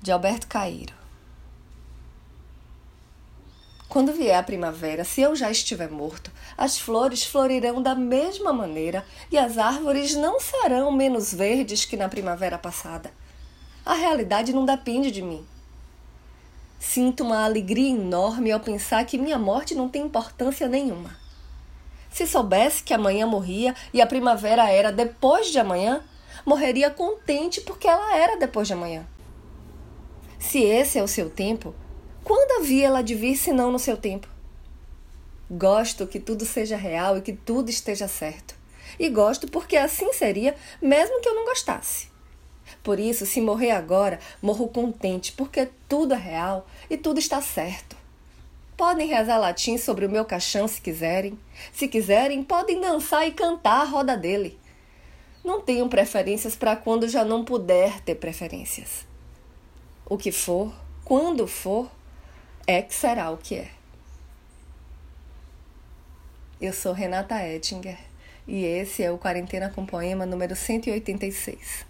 de Alberto Cairo. Quando vier a primavera, se eu já estiver morto, as flores florirão da mesma maneira e as árvores não serão menos verdes que na primavera passada. A realidade não depende de mim. Sinto uma alegria enorme ao pensar que minha morte não tem importância nenhuma. Se soubesse que amanhã morria e a primavera era depois de amanhã, morreria contente porque ela era depois de amanhã. Se esse é o seu tempo, quando havia ela de vir senão no seu tempo? Gosto que tudo seja real e que tudo esteja certo. E gosto porque assim seria, mesmo que eu não gostasse. Por isso, se morrer agora, morro contente, porque tudo é real e tudo está certo. Podem rezar latim sobre o meu caixão se quiserem. Se quiserem, podem dançar e cantar a roda dele. Não tenho preferências para quando já não puder ter preferências. O que for, quando for, é que será o que é. Eu sou Renata Ettinger e esse é o Quarentena com Poema número 186.